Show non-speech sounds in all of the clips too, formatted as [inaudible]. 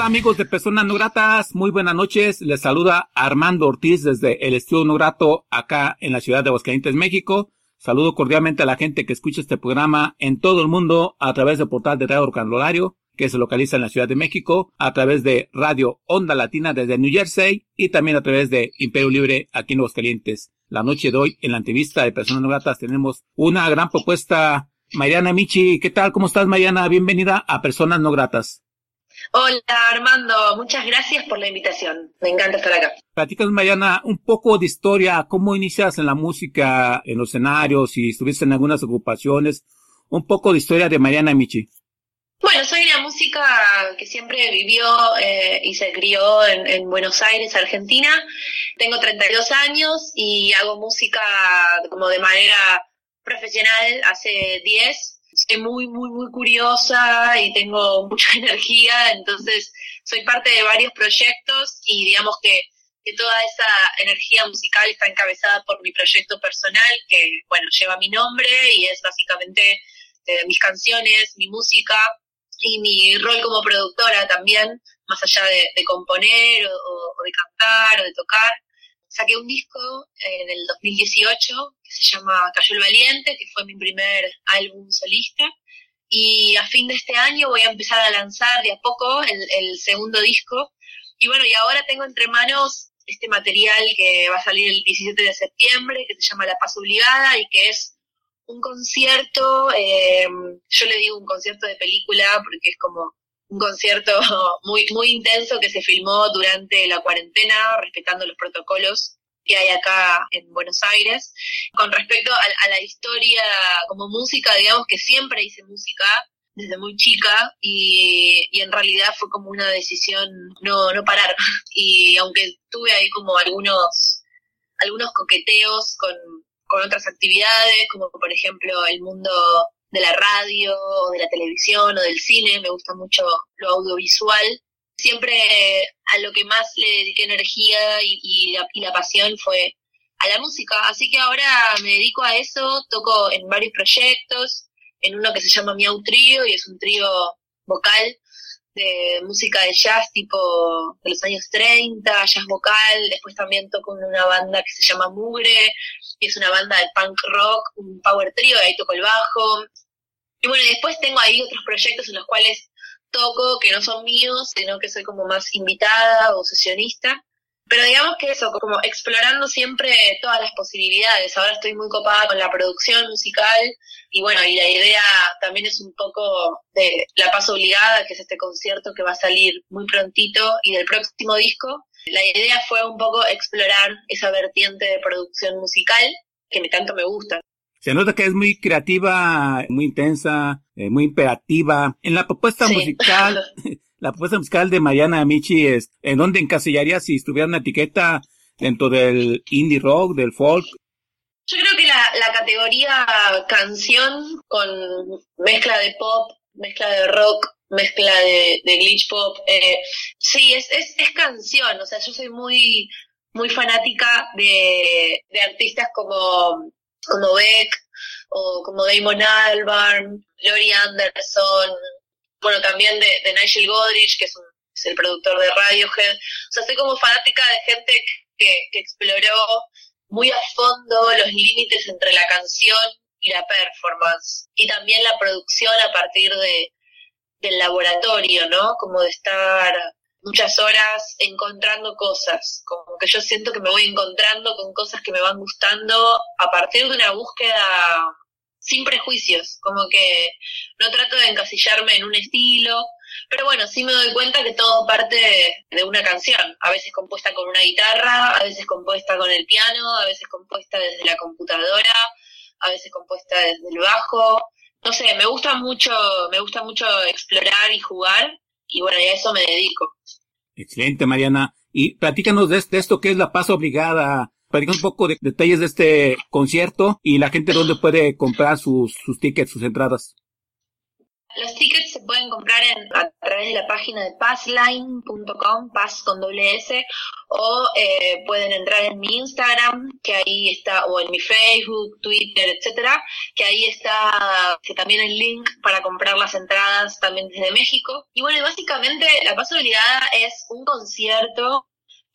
Tal amigos de Personas No Gratas? Muy buenas noches. Les saluda Armando Ortiz desde el Estudio No Grato acá en la ciudad de Aguascalientes, México. Saludo cordialmente a la gente que escucha este programa en todo el mundo a través del portal de Radio Canulario que se localiza en la Ciudad de México, a través de Radio Onda Latina desde New Jersey y también a través de Imperio Libre aquí en Aguascalientes. La noche de hoy en la entrevista de Personas No Gratas tenemos una gran propuesta. Mariana Michi, ¿qué tal? ¿Cómo estás Mariana? Bienvenida a Personas No Gratas. Hola Armando, muchas gracias por la invitación. Me encanta estar acá. Platícanos, Mariana, un poco de historia, cómo inicias en la música, en los escenarios, si estuviste en algunas ocupaciones, un poco de historia de Mariana Michi. Bueno, soy una música que siempre vivió eh, y se crió en, en, Buenos Aires, Argentina. Tengo 32 años y hago música como de manera profesional hace 10. Soy muy, muy, muy curiosa y tengo [laughs] mucha energía, entonces soy parte de varios proyectos y digamos que, que toda esa energía musical está encabezada por mi proyecto personal, que, bueno, lleva mi nombre y es básicamente eh, mis canciones, mi música y mi rol como productora también, más allá de, componer o de cantar o de tocar saqué un disco en el 2018 que se llama Cayó el Valiente, que fue mi primer álbum solista. Y a fin de este año voy a empezar a lanzar de a poco el, segundo disco. Y bueno, y ahora tengo entre manos este material que va a salir el 17 de septiembre, que se llama La Paz Obligada y que es un concierto, eh, yo le digo un concierto de película porque es como un concierto [laughs] muy, muy intenso que se filmó durante la cuarentena, respetando los protocolos que hay acá en Buenos Aires. Con respecto a, a, la historia como música, digamos que siempre hice música desde muy chica y, y, en realidad fue como una decisión no, no parar. [laughs] Y aunque tuve ahí como algunos, algunos coqueteos con, con otras actividades, como por ejemplo el mundo de la radio, o de la televisión o del cine, me gusta mucho lo audiovisual. Siempre a lo que más le dediqué energía y, y, la, y la pasión fue a la música, así que ahora me dedico a eso, toco en varios proyectos, en uno que se llama Miau Trío y es un trío vocal de música de jazz tipo de los años 30, jazz vocal, después también toco en una banda que se llama Mugre, y es una banda de punk rock, un power trio, ahí toco el bajo. Y bueno, después tengo ahí otros proyectos en los cuales toco que no son míos, sino que soy como más invitada o sesionista. Pero digamos que eso, como explorando siempre todas las posibilidades. Ahora estoy muy copada con la producción musical y bueno, y la idea también es un poco de La Paz Obligada, que es este concierto que va a salir muy prontito y del próximo disco. La idea fue un poco explorar esa vertiente de producción musical que me tanto me gusta. Se nota que es muy creativa, muy intensa, eh, muy imperativa. En la propuesta sí. musical, [laughs] la propuesta musical de Mariana Amici es, ¿en dónde encasillaría si estuviera una etiqueta dentro del indie rock, del folk? Yo creo que la, la categoría canción con mezcla de pop, mezcla de rock, mezcla de, glitch pop, eh, sí, es, es, es canción, o sea, yo soy muy, muy fanática de, de artistas como, como Beck, o como Damon Albarn, Lori Anderson, bueno, también de, de Nigel Godrich, que es, un, el productor de Radiohead. O sea, soy como fanática de gente que, que exploró muy a fondo los límites entre la canción y la performance. Y también la producción a partir de, del laboratorio, ¿no? Como de estar muchas horas encontrando cosas, como que yo siento que me voy encontrando con cosas que me van gustando a partir de una búsqueda sin prejuicios, como que no trato de encasillarme en un estilo, pero bueno, sí me doy cuenta que todo parte de una canción, a veces compuesta con una guitarra, a veces compuesta con el piano, a veces compuesta desde la computadora, a veces compuesta desde el bajo, no sé, me gusta mucho, me gusta mucho explorar y jugar, y bueno, y a eso me dedico. Excelente, Mariana. Y platícanos de, de esto que es la paz obligada. Platícanos un poco de detalles de este concierto y la gente dónde puede comprar sus, sus tickets, sus entradas. Los tickets se pueden comprar en, a través de la página de passline.com, pass con doble S, o eh, pueden entrar en mi Instagram, que ahí está, o en mi Facebook, Twitter, etcétera, que ahí está que también el link para comprar las entradas también desde México. Y bueno, básicamente la Paz Obligada es un concierto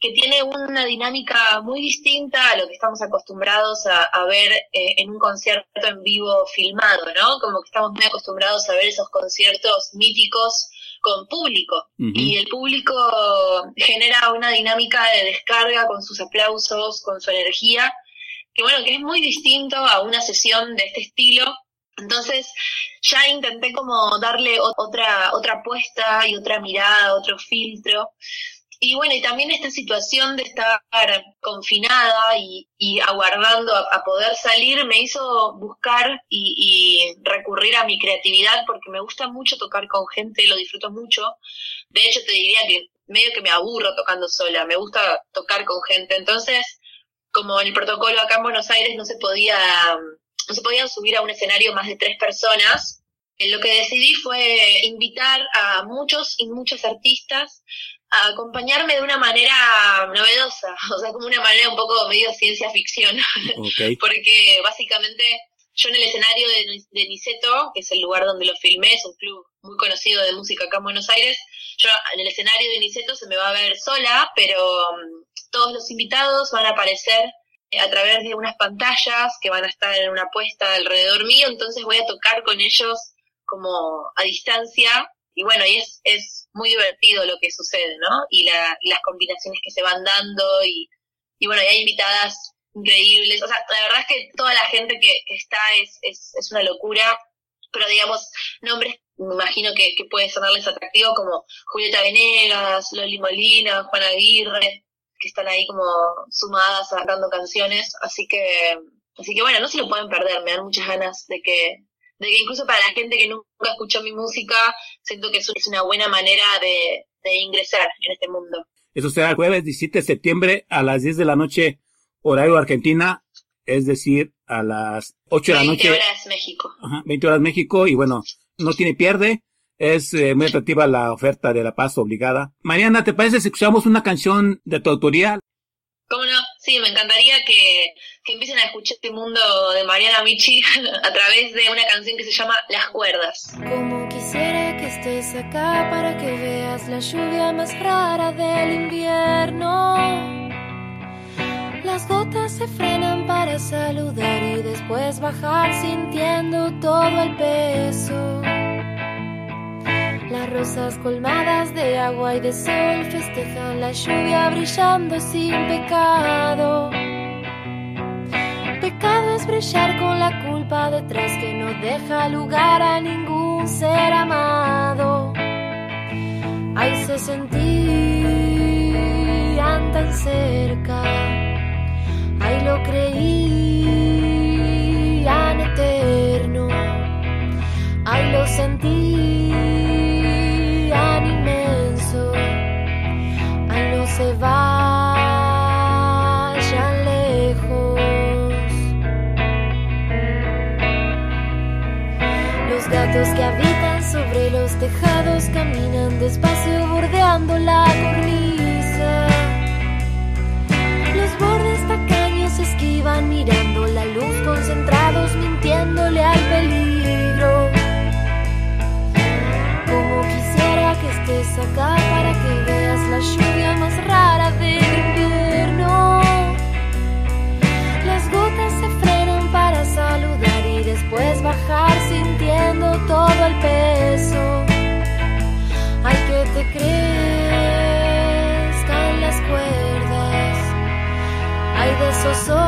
que tiene una dinámica muy distinta a lo que estamos acostumbrados a, a ver eh, en un concierto en vivo filmado, ¿no? Como que estamos muy acostumbrados a ver esos conciertos míticos con público. Uh -huh. Y el público genera una dinámica de descarga con sus aplausos, con su energía, que bueno, que es muy distinto a una sesión de este estilo. Entonces, ya intenté como darle otra, otra apuesta y otra mirada, otro filtro. Y bueno, y también esta situación de estar confinada y, y aguardando a, poder salir me hizo buscar y, recurrir a mi creatividad porque me gusta mucho tocar con gente, lo disfruto mucho. De hecho, te diría que medio que me aburro tocando sola, me gusta tocar con gente. Entonces, como el protocolo acá en Buenos Aires no se podía no se podían subir a un escenario más de tres personas. Lo que decidí fue invitar a muchos y muchas artistas a acompañarme de una manera novedosa, [laughs] o sea, como una manera un poco medio ciencia ficción, [laughs] Ok. porque básicamente yo en el escenario de, de Niceto, que es el lugar donde lo filmé, es un club muy conocido de música acá en Buenos Aires, yo en el escenario de Niceto se me va a ver sola, pero mm, todos los invitados van a aparecer eh, a través de unas pantallas que van a estar en una puesta alrededor mío, entonces voy a tocar con ellos como a distancia y bueno, y es, es muy divertido lo que sucede, ¿no? Y, la, las combinaciones que se van dando y, y bueno, y hay invitadas increíbles, o sea, la verdad es que toda la gente que, que está es, es, una locura, pero digamos, nombres me imagino que, que puede sonarles atractivo como Julieta Venegas, Loli Molina, Juana Aguirre, que están ahí como sumadas sacando canciones, así que, así que bueno, no se lo pueden perder, me dan muchas ganas de que, de que incluso para la gente que nunca escuchó mi música, siento que es es una buena manera de, de ingresar en este mundo. Eso será el jueves 17 de septiembre a las 10 de la noche, horario Argentina, es decir, a las 8 de la 20 noche, horas México. ajá, 20 horas México, y bueno, no tiene pierde. Es eh, muy atractiva la oferta de La Paz obligada. Mariana, ¿te parece si escuchamos una canción de tu autoría? ¿Cómo no? Sí, me encantaría que, que empiecen a escuchar este mundo de Mariana Michi [laughs] a través de una canción que se llama Las Cuerdas. Como quisiera que estés acá para que veas la lluvia más rara del invierno. Las gotas se frenan para saludar y después bajar sintiendo todo el peso. Las rosas colmadas de agua y de sol festejan la lluvia brillando sin pecado. Con la culpa detrás que no deja lugar a ningún ser amado. Ay, se sentían tan cerca. Ay, lo creían eterno. Ay, lo sentían que habitan sobre los tejados caminan despacio bordeando la cornisa. Los bordes tacaños esquivan mirando la luz concentrados mintiéndole al peligro. Como quisiera que estés acá para que veas la lluvia más Hay de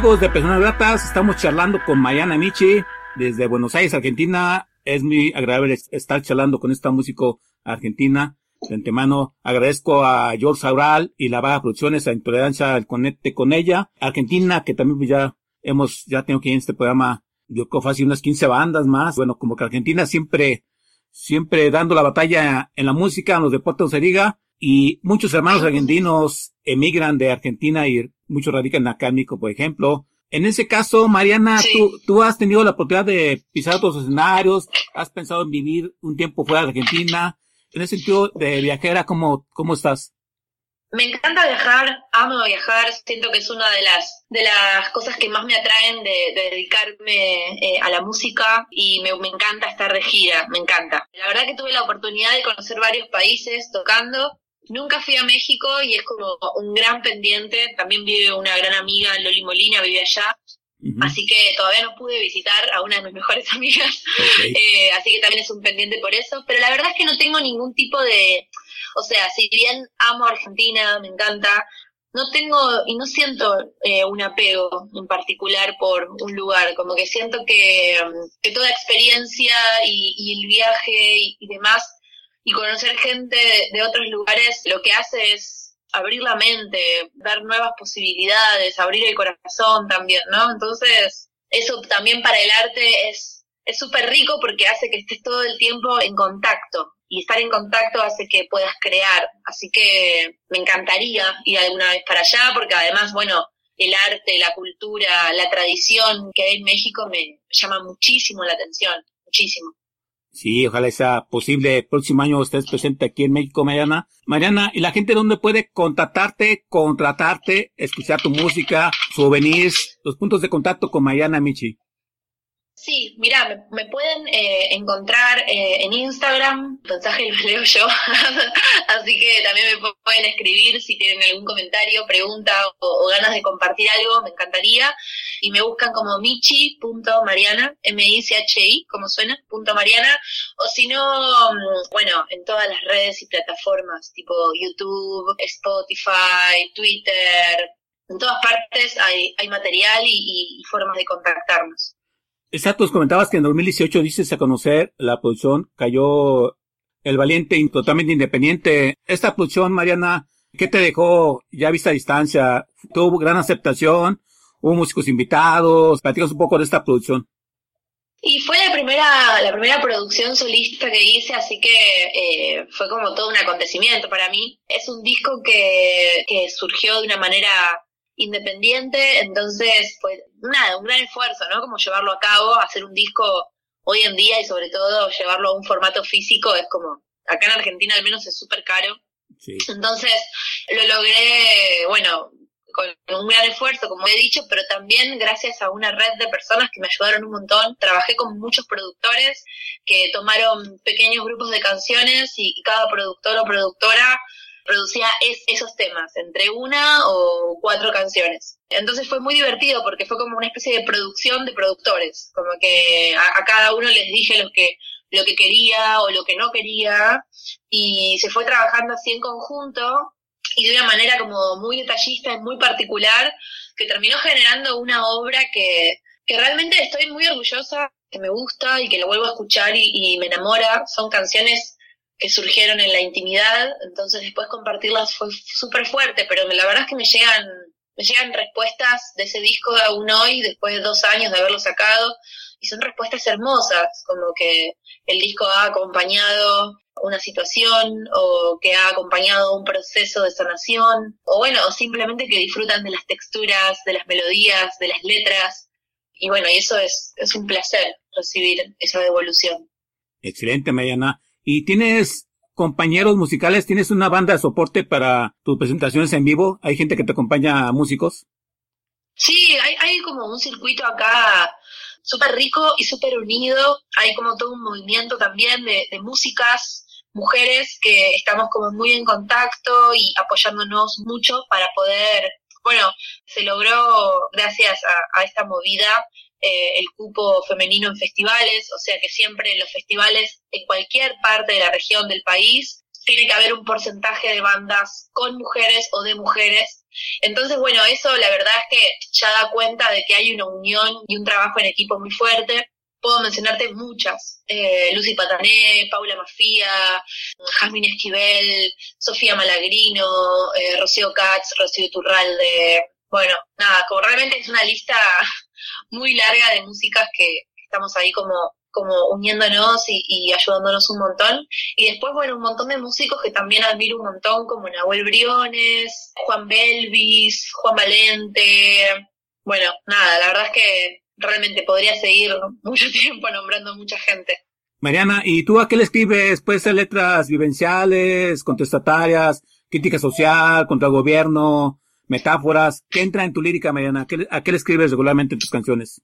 Amigos de Personas Gratas, estamos charlando con Mariana Michi desde Buenos Aires, Argentina. Es muy agradable estar charlando con esta músico argentina. De antemano agradezco a George Saural y la Vaga Producciones, a Intolerancia al Conecte con ella. Argentina, que también pues, ya hemos, ya tengo que ir en este programa, yo creo fácil unas 15 bandas más. Bueno, como que Argentina siempre, siempre dando la batalla en la música, en los deportes se diga. Y muchos hermanos argentinos emigran de Argentina y muchos radican acá en México, por ejemplo. En ese caso, Mariana, tú, tú has tenido la oportunidad de pisar otros escenarios, has pensado en vivir un tiempo fuera de Argentina. En ese sentido de viajera, ¿cómo, cómo estás? Me encanta viajar, amo viajar, siento que es una de las de las cosas que más me atraen de, dedicarme eh, a la música y me, me, encanta estar de gira, me encanta. La verdad que tuve la oportunidad de conocer varios países tocando Nunca fui a México y es como un gran pendiente. También vive una gran amiga, Loli Molina, vive allá. Así que todavía no pude visitar a una de mis mejores [laughs] amigas. Eh, así que también es un pendiente por eso. Pero la verdad es que no tengo ningún tipo de... O sea, si bien amo Argentina, me encanta, no tengo y no siento eh, un apego en particular por un lugar, como que siento que, que toda experiencia y, el viaje y, demás y conocer gente de, otros lugares lo que hace es abrir la mente, ver nuevas posibilidades, abrir el corazón también, ¿no? Entonces, eso también para el arte es es súper rico porque hace que estés todo el tiempo en contacto y estar en contacto hace que puedas crear. Así que me encantaría ir alguna vez para allá porque además, bueno, el arte, la cultura, la tradición que hay en México me llama muchísimo la atención, muchísimo. Sí, ojalá sea posible. Próximo año estés presente aquí en México, Mariana. Mariana, ¿y la gente dónde puede contactarte, contratarte, escuchar tu música, souvenirs, los puntos de contacto con Mariana Michi? Sí, mira, me, pueden eh, encontrar eh, en Instagram, mensaje los leo yo, [laughs] así que también me pueden escribir si tienen algún comentario, pregunta o, ganas de compartir algo, me encantaría. Y me buscan como michi.mariana, M-I-C-H-I, como suena, punto Mariana, o si no, mm, bueno, en todas las redes y plataformas, tipo YouTube, Spotify, Twitter, en todas partes hay material y formas de contactarnos. Exacto, comentabas que en 2018 dices a conocer la producción Cayó el Valiente totalmente independiente. Esta producción, Mariana, ¿qué te dejó ya vista a distancia? ¿Tuvo gran aceptación? ¿Hubo músicos invitados? Platicas un poco de esta producción. Y fue la primera, la primera producción solista que hice, así que eh, fue como todo un acontecimiento para mí. Es un disco que, que surgió de una manera independiente, entonces, pues nada, un gran esfuerzo, ¿no? Como llevarlo a cabo, hacer un disco hoy en día y sobre todo llevarlo a un formato físico es como, acá en Argentina al menos es súper caro. Entonces, lo logré, bueno, con un gran esfuerzo, como he dicho, pero también gracias a una red de personas que me ayudaron un montón. Trabajé con muchos productores que tomaron pequeños grupos de canciones y cada productor o productora producía esos temas, entre una o cuatro canciones. Entonces fue muy divertido porque fue como una especie de producción de productores, como que a, cada uno les dije lo que, lo que quería o lo que no quería y se fue trabajando así en conjunto y de una manera como muy detallista y muy particular que terminó generando una obra que, que realmente estoy muy orgullosa, que me gusta y que lo vuelvo a escuchar y me enamora. Son canciones que surgieron en la intimidad, entonces después compartirlas fue súper fuerte, pero la verdad es que me llegan, me llegan respuestas de ese disco aún hoy, después de dos años de haberlo sacado, y son respuestas hermosas, como que el disco ha acompañado una situación o que ha acompañado un proceso de sanación, o bueno, simplemente que disfrutan de las texturas, de las melodías, de las letras, y bueno, y eso es, es un placer recibir esa devolución. Excelente, Mariana. ¿Y tienes compañeros musicales? ¿Tienes una banda de soporte para tus presentaciones en vivo? ¿Hay gente que te acompaña a músicos? Sí, hay, hay como un circuito acá súper rico y súper unido. Hay como todo un movimiento también de, músicas, mujeres que estamos como muy en contacto y apoyándonos mucho para poder, bueno, se logró gracias a esta movida eh, el cupo femenino en festivales, o sea que siempre en los festivales, en cualquier parte de la región del país, tiene que haber un porcentaje de bandas con mujeres o de mujeres Entonces, bueno, eso la verdad es que ya da cuenta de que hay una unión y un trabajo en equipo muy fuerte. Puedo mencionarte muchas. Eh, Lucy Patané, Paula Mafía, Jasmine Esquivel, Sofía Malagrino, eh, Rocío Katz, Rocío Turralde. Bueno, nada, como realmente es una lista muy larga de músicas que estamos ahí como como uniéndonos y, ayudándonos un montón. Y después, bueno, un montón de músicos que también admiro un montón, como Nahuel Briones, Juan Belvis, Juan Valente. Bueno, nada, la verdad es que realmente podría seguir mucho [laughs] tiempo nombrando mucha gente. Mariana, ¿y tú a qué le escribes? Puede ser letras vivenciales, contestatarias, crítica social, contra el gobierno, metáforas. ¿Qué entra en tu lírica, Mariana? ¿A qué le escribes regularmente en tus canciones?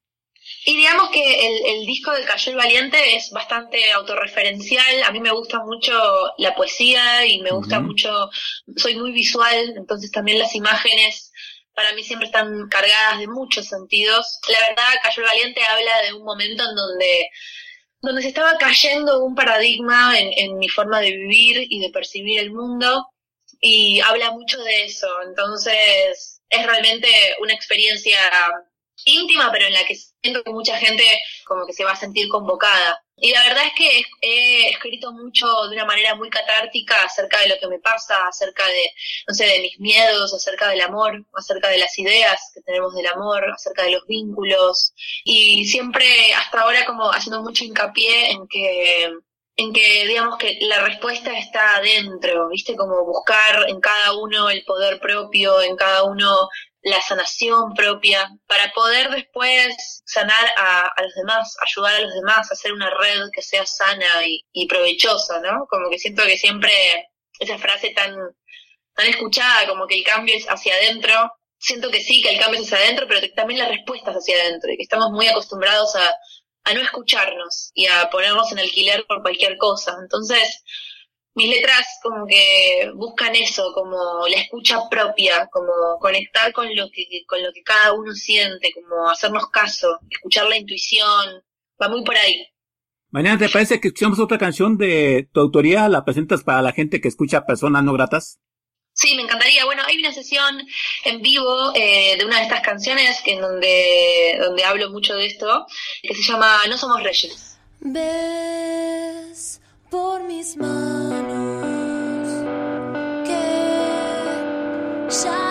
Y digamos que el, disco de Cayó el Valiente es bastante autorreferencial. A mí me gusta mucho la poesía y me gusta mucho, soy muy visual, entonces también las imágenes para mí siempre están cargadas de muchos sentidos. La verdad, Cayó el Valiente habla de un momento en donde, donde se estaba cayendo un paradigma en, en mi forma de vivir y de percibir el mundo y habla mucho de eso. Entonces, es realmente una experiencia íntima, pero en la que siento que mucha gente como que se va a sentir convocada. Y la verdad es que he escrito mucho de una manera muy catártica acerca de lo que me pasa, acerca de, no sé, de mis miedos, acerca del amor, acerca de las ideas que tenemos del amor, acerca de los vínculos. Y siempre, hasta ahora, como haciendo mucho hincapié en que en que digamos que la respuesta está adentro, ¿viste? Como buscar en cada uno el poder propio, en cada uno la sanación propia, para poder después sanar a, los demás, ayudar a los demás, hacer una red que sea sana y, provechosa, ¿no? Como que siento que siempre esa frase tan, tan escuchada, como que el cambio es hacia adentro, siento que sí, que el cambio es hacia adentro, pero también la respuesta es hacia adentro, y que estamos muy acostumbrados a, a no escucharnos y a ponernos en alquiler por cualquier cosa. Entonces, mis letras como que buscan eso, como la escucha propia, como conectar con lo que, con lo que cada uno siente, como hacernos caso, escuchar la intuición, va muy por ahí. Mañana, ¿te parece que escuchamos otra canción de tu autoría? ¿La presentas para la gente que escucha personas no gratas? Sí, me encantaría. Bueno, hay una sesión en vivo eh, de una de estas canciones que en donde, donde hablo mucho de esto, que se llama No somos reyes. Ves por mis manos que ya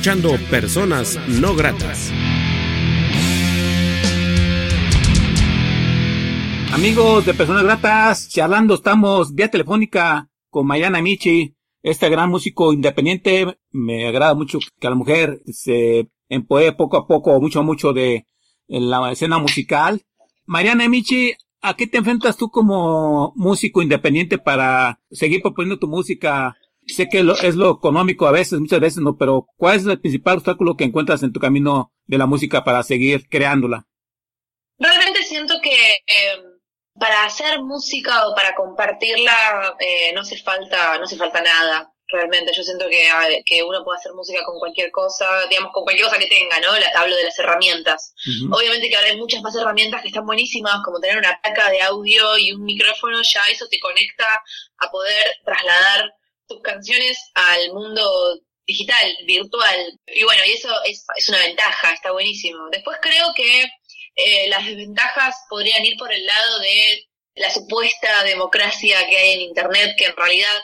escuchando Personas No Gratas. Amigos de Personas Gratas, charlando estamos vía telefónica con Mayana Michi, este gran músico independiente. Me agrada mucho que la mujer se empodere poco a poco, mucho, mucho de la escena musical. Mariana Michi, ¿a qué te enfrentas tú como músico independiente para seguir proponiendo tu música? Sé que es lo económico a veces, muchas veces no, pero ¿cuál es el principal obstáculo que encuentras en tu camino de la música para seguir creándola? Realmente siento que eh, para hacer música o para compartirla eh, no hace falta no hace falta nada realmente. Yo siento que, que uno puede hacer música con cualquier cosa digamos con cualquier cosa que tenga no hablo de las herramientas. Obviamente que ahora hay muchas más herramientas que están buenísimas como tener una placa de audio y un micrófono ya eso te conecta a poder trasladar tus canciones al mundo digital virtual y bueno y eso es, es una ventaja está buenísimo después creo que eh, las desventajas podrían ir por el lado de la supuesta democracia que hay en Internet, que en realidad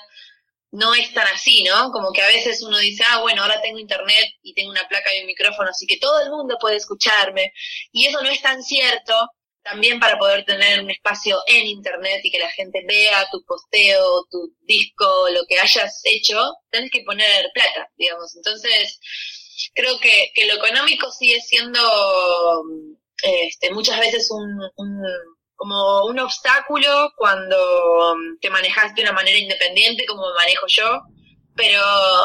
no es tan así, ¿no? Como que a veces uno dice, ah, bueno, ahora tengo Internet y tengo una placa y un micrófono, así que todo el mundo puede escucharme. Y eso no es tan cierto. También para poder tener un espacio en Internet y que la gente vea tu posteo, tu disco, lo que hayas hecho, tienes que poner plata, digamos. Entonces, creo que, que lo económico sigue siendo este, muchas veces un, como un obstáculo cuando te manejas de una manera independiente como manejo yo, pero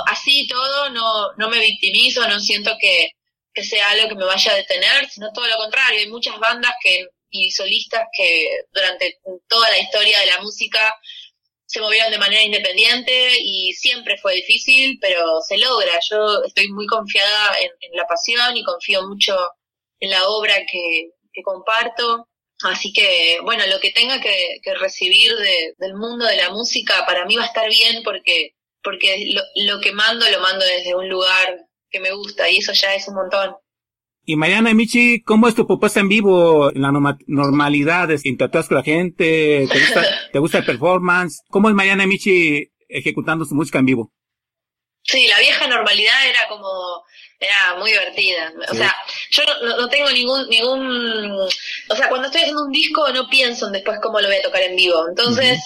así todo no, no me victimizo, no siento que, que sea algo que me vaya a detener, sino todo lo contrario, hay muchas bandas que y solistas que durante toda la historia de la música se movieron de manera independiente y siempre fue difícil, pero se logra. Yo estoy muy confiada en la pasión y confío mucho en la obra que, comparto. Así que, bueno, lo que tenga que, recibir del mundo de la música para mí va a estar bien porque, porque lo, lo, que mando lo mando desde un lugar que me gusta y eso ya es un montón. Y Mariana y Michi, ¿cómo es tu propuesta en vivo? ¿La normalidad? ¿Interactúas con la gente? ¿Te gusta, ¿Te gusta el performance? ¿Cómo es Mariana y Michi ejecutando su música en vivo? Sí, la vieja normalidad era como era muy divertida. O sea, yo no, tengo ningún, ningún, o sea, cuando estoy haciendo un disco no pienso en después cómo lo voy a tocar en vivo. Entonces,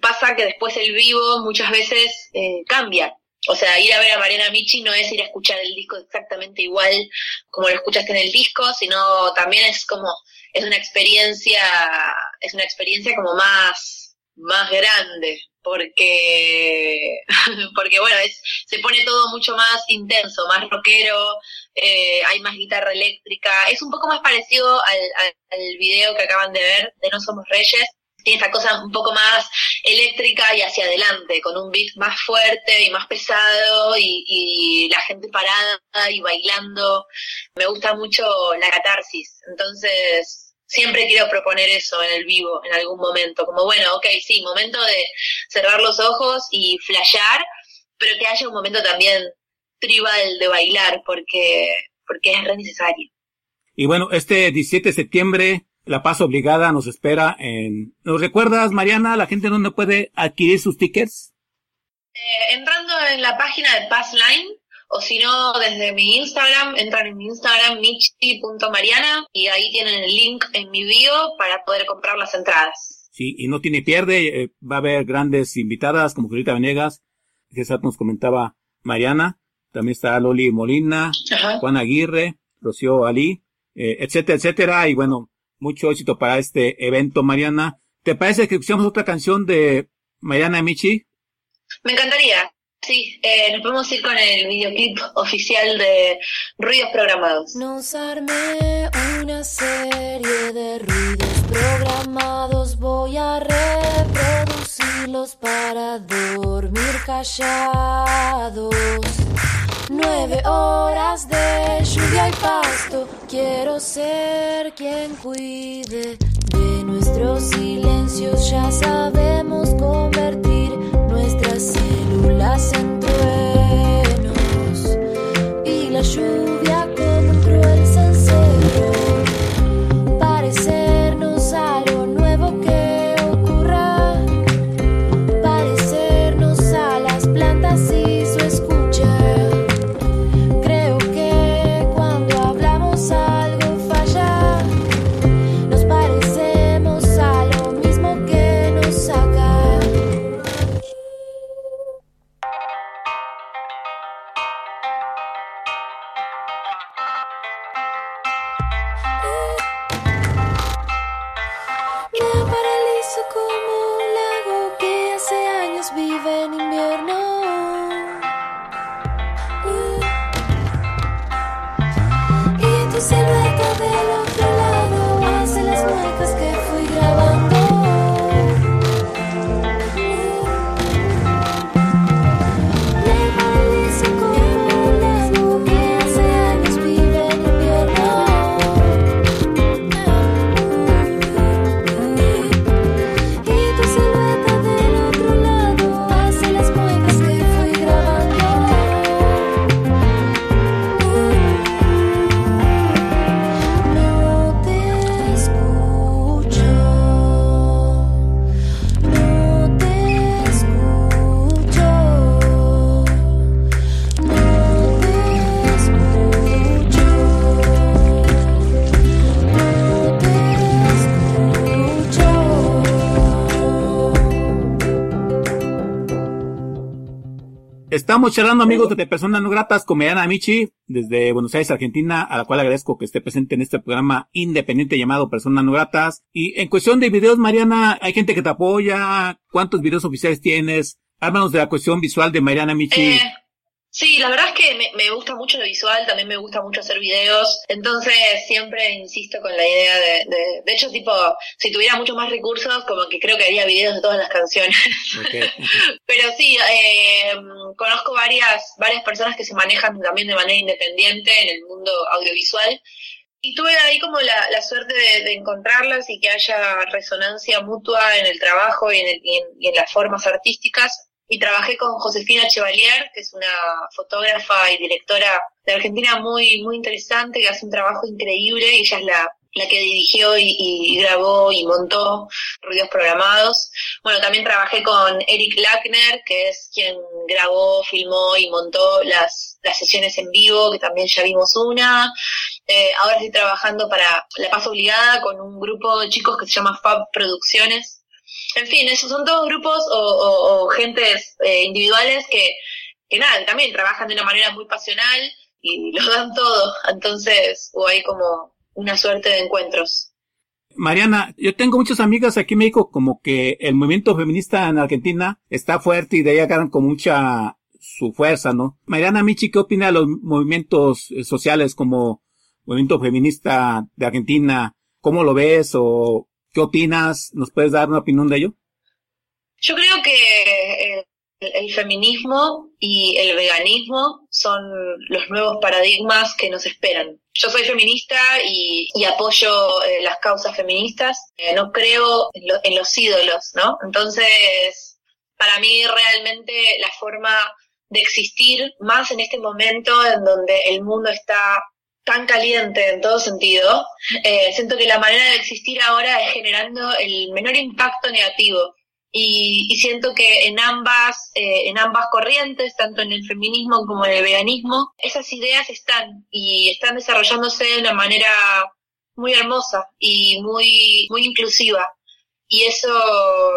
pasa que después el vivo muchas veces eh, cambia. O sea, ir a ver a Mariana Michi no es ir a escuchar el disco exactamente igual como lo escuchaste en el disco, sino también es como, es una experiencia, es una experiencia como más, más grande porque, [laughs] porque bueno, es, se pone todo mucho más intenso, más rockero, eh, hay más guitarra eléctrica, es un poco más parecido al, al, video que acaban de ver de No Somos Reyes, tiene esta cosa un poco más eléctrica y hacia adelante, con un beat más fuerte y más pesado y, y, la gente parada y bailando. Me gusta mucho la catarsis. Entonces, siempre quiero proponer eso en el vivo, en algún momento, como bueno, ok, sí, momento de cerrar los ojos y flashear, pero que haya un momento también tribal de bailar, porque, porque es re necesario. Y bueno, este 17 de septiembre, la paz obligada nos espera en... ¿Nos recuerdas, Mariana, la gente dónde puede adquirir sus tickets? Eh, entrando en la página de Passline, o si no, desde mi Instagram, entran en mi Instagram, michi.mariana, y ahí tienen el link en mi bio para poder comprar las entradas. Sí, y no tiene pierde, eh, va a haber grandes invitadas como Julita Venegas, que nos comentaba Mariana, también está Loli Molina, Juan Aguirre, Rocío Ali, eh, etcétera, etcétera, y bueno, mucho éxito para este evento, Mariana. ¿Te parece que escuchamos otra canción de Mariana Michi? Me encantaría. Sí, eh, nos podemos ir con el videoclip oficial de Ruidos Programados. Nos armé una serie de ruidos programados, voy a reproducirlos para dormir callados. Nueve horas de lluvia y pasto, quiero ser quien cuide de nuestros silencios, ya sabemos Estamos charlando, amigos, de personas no gratas con Mariana Michi, desde Buenos Aires, Argentina, a la cual agradezco que esté presente en este programa independiente llamado Personas no gratas. Y en cuestión de videos, Mariana, hay gente que te apoya. ¿Cuántos videos oficiales tienes? Háblanos de la cuestión visual de Mariana Michi. Eh, sí, la verdad es que me, me gusta mucho lo visual, también me gusta mucho hacer videos, entonces siempre insisto con la idea de, de, de hecho, tipo, si tuviera muchos más recursos, como que creo que haría videos de todas las canciones. [laughs] Pero sí, eh, conozco varias, varias personas que se manejan también de manera independiente en el mundo audiovisual. Y tuve ahí como la, la suerte de, de encontrarlas y que haya resonancia mutua en el trabajo y en, el- y en- y en las formas artísticas. Y trabajé con Josefina Chevalier, que es una fotógrafa y directora de Argentina muy, muy interesante, que hace un trabajo increíble y ella es la, la que dirigió y, y grabó y montó ruidos programados. Bueno, también trabajé con Eric Lackner, que es quien grabó, filmó y montó las, las sesiones en vivo, que también ya vimos una. Eh, ahora estoy trabajando para La Paz Obligada con un grupo de chicos que se llama Fab Producciones. En fin, esos son todos grupos o, o, o gentes eh, individuales que, que nada, también trabajan de una manera muy pasional y lo dan todo. Entonces, hubo ahí como una suerte de encuentros. Mariana, yo tengo muchas amigas aquí en México como que el movimiento feminista en Argentina está fuerte y de ahí agarran con mucha su fuerza, ¿no? Mariana Michi, ¿qué opina de los movimientos eh, sociales como movimiento feminista de Argentina? ¿Cómo lo ves o qué opinas? ¿Nos puedes dar una opinión de ello? Yo creo que eh, el, feminismo y el veganismo son los nuevos paradigmas que nos esperan. Yo soy feminista y, y apoyo eh, las causas feministas. Eh, no creo en, lo- en los ídolos, ¿no? Entonces, para mí realmente la forma de existir, más en este momento en donde el mundo está tan caliente en todo sentido, eh, siento que la manera de existir ahora es generando el menor impacto negativo. Y, y siento que en ambas eh, en ambas corrientes tanto en el feminismo como en el veganismo esas ideas están y están desarrollándose de una manera muy hermosa y muy muy inclusiva. Y eso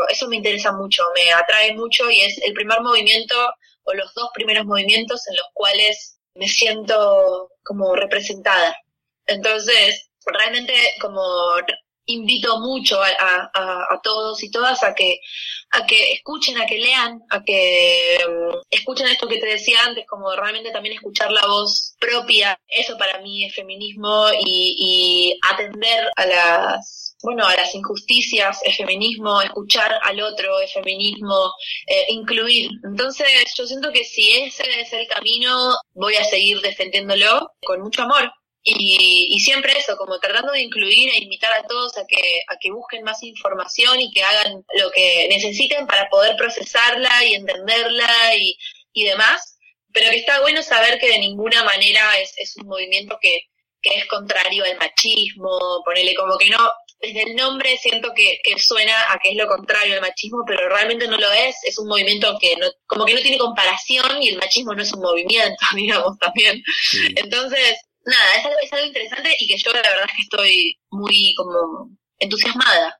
eso me interesa mucho me atrae mucho y es el primer movimiento o los dos primeros movimientos en los cuales me siento como representada entonces realmente como invito mucho a, a, todos y todas a que a que escuchen, a que lean, a que um, escuchen esto que te decía antes, como realmente también escuchar la voz propia. Eso para mí es feminismo y, y atender a las bueno, a las injusticias es feminismo, escuchar al otro es feminismo, eh, incluir. Entonces, yo siento que si ese es el camino, voy a seguir defendiéndolo con mucho amor, y, y, siempre eso, como tratando de incluir e invitar a todos a que, a que busquen más información y que hagan lo que necesiten para poder procesarla y entenderla y, y demás, pero que está bueno saber que de ninguna manera es, es un movimiento que, que es contrario al machismo, ponele como que no, desde el nombre siento que, que suena a que es lo contrario al machismo, pero realmente no lo es, es un movimiento que no, como que no tiene comparación y el machismo no es un movimiento, [laughs] digamos, también. Sí. Entonces, nada, es algo, es algo interesante y que yo la verdad es que estoy muy como entusiasmada.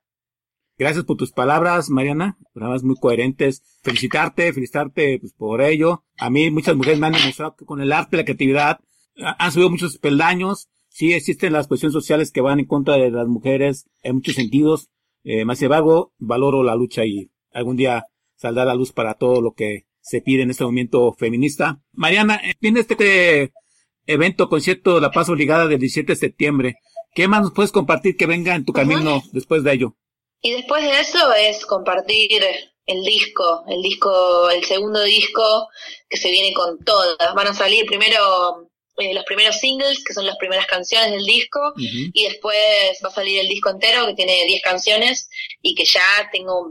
Gracias por tus palabras, Mariana, palabras muy coherentes. Felicitarte, felicitarte pues, por ello. A mí muchas mujeres me han demostrado que con el arte y la creatividad han subido muchos peldaños. Sí existen las cuestiones sociales que van en contra de las mujeres en muchos sentidos. Eh, más embargo, valoro la lucha y algún día saldrá la luz para todo lo que se pide en este movimiento feminista. Mariana, viene este evento, concierto de La Paz Obligada del 17 de septiembre. ¿Qué más nos puedes compartir que venga en tu camino después de ello? Y después de eso es compartir el disco, el disco, el segundo disco que se viene con todas. Van a salir primero eh, los primeros singles, que son las primeras canciones del disco, y después va a salir el disco entero, que tiene 10 canciones, y que ya tengo,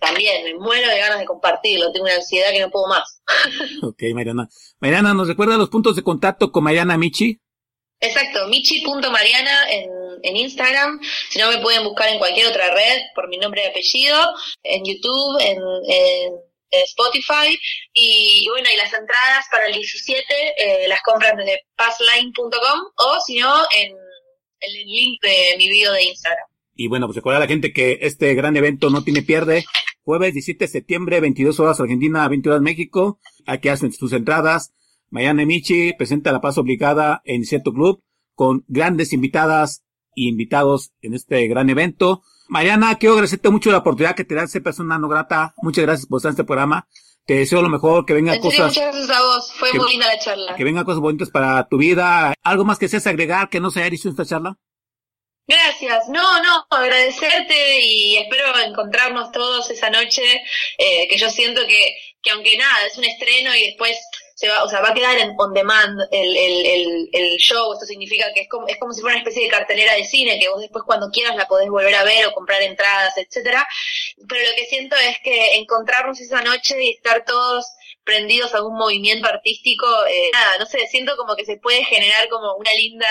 también me muero de ganas de compartirlo, tengo una ansiedad que no puedo más. [laughs] ok, Mariana. Mariana, ¿nos recuerda los puntos de contacto con Mariana Michi? Exacto, michi.mariana en, en Instagram. Si no, me pueden buscar en cualquier otra red por mi nombre y apellido, en YouTube, en, Spotify. Y, bueno, y las entradas para el 17 eh, las compran desde passline.com o si no, en, el link de mi video de Instagram. Y bueno, pues recuerda a la gente que este gran evento no tiene pierde. Jueves 17 de septiembre, 22 horas Argentina, 20 horas México. Aquí hacen sus entradas Mayana Michi presenta La Paz Obligada en cierto club con grandes invitadas y invitados en este gran evento. Mariana, quiero agradecerte mucho la oportunidad que te da ser persona no grata. Muchas gracias por estar en este programa. Te deseo lo mejor, que vengan cosas. muchas gracias a vos. Fue muy linda la charla. Que vengan cosas bonitas para tu vida. ¿Algo más que seas agregar que no se haya dicho en esta charla? Gracias. No, no, agradecerte y espero encontrarnos todos esa noche, eh, que yo siento que, que aunque nada, es un estreno y después va, o sea, va a quedar en on demand el, el, el, show, esto significa que es como, es como si fuera una especie de cartelera de cine, que vos después cuando quieras la podés volver a ver o comprar entradas, etcétera, pero lo que siento es que encontrarnos esa noche y estar todos prendidos a algún movimiento artístico, eh, nada, no sé, siento como que se puede generar como una linda,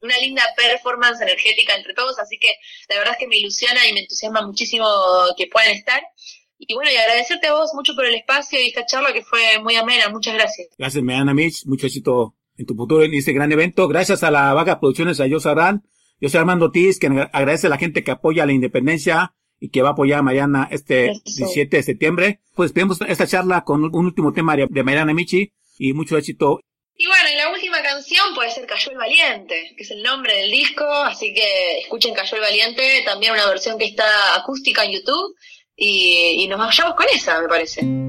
una linda performance energética entre todos, así que la verdad es que me ilusiona y me entusiasma muchísimo que puedan estar. Y bueno, y agradecerte a vos mucho por el espacio y esta charla que fue muy amena. Muchas gracias. Gracias, Meana Mitch. Mucho éxito en tu futuro en este gran evento. Gracias a la Vaga Producciones, a Yo Arán. Yo soy Armando Tiz, que agradece a la gente que apoya la independencia y que va a apoyar a Mariana este 17 de septiembre. Pues pedimos esta charla con un último tema de Mariana Michi y mucho éxito. Y bueno, y la última canción puede ser Cayó el Valiente, que es el nombre del disco, así que escuchen Cayó el Valiente, también una versión que está acústica en YouTube y, y nos vayamos con esa, me parece.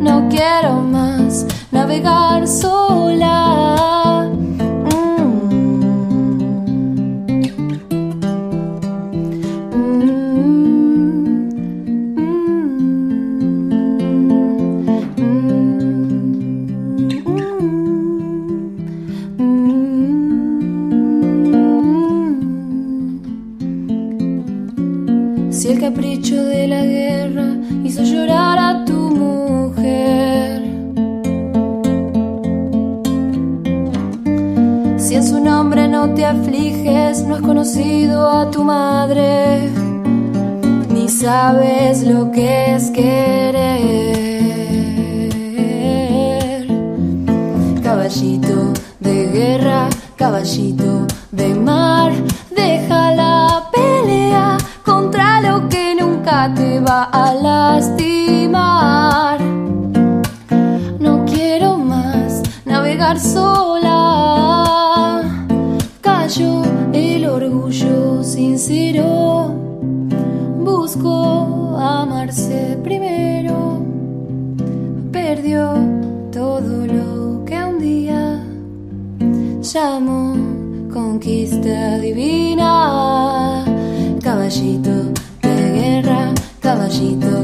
No quiero más navegar sola. Ni sabes lo que es querer. llamo conquista divina, caballito de guerra, caballito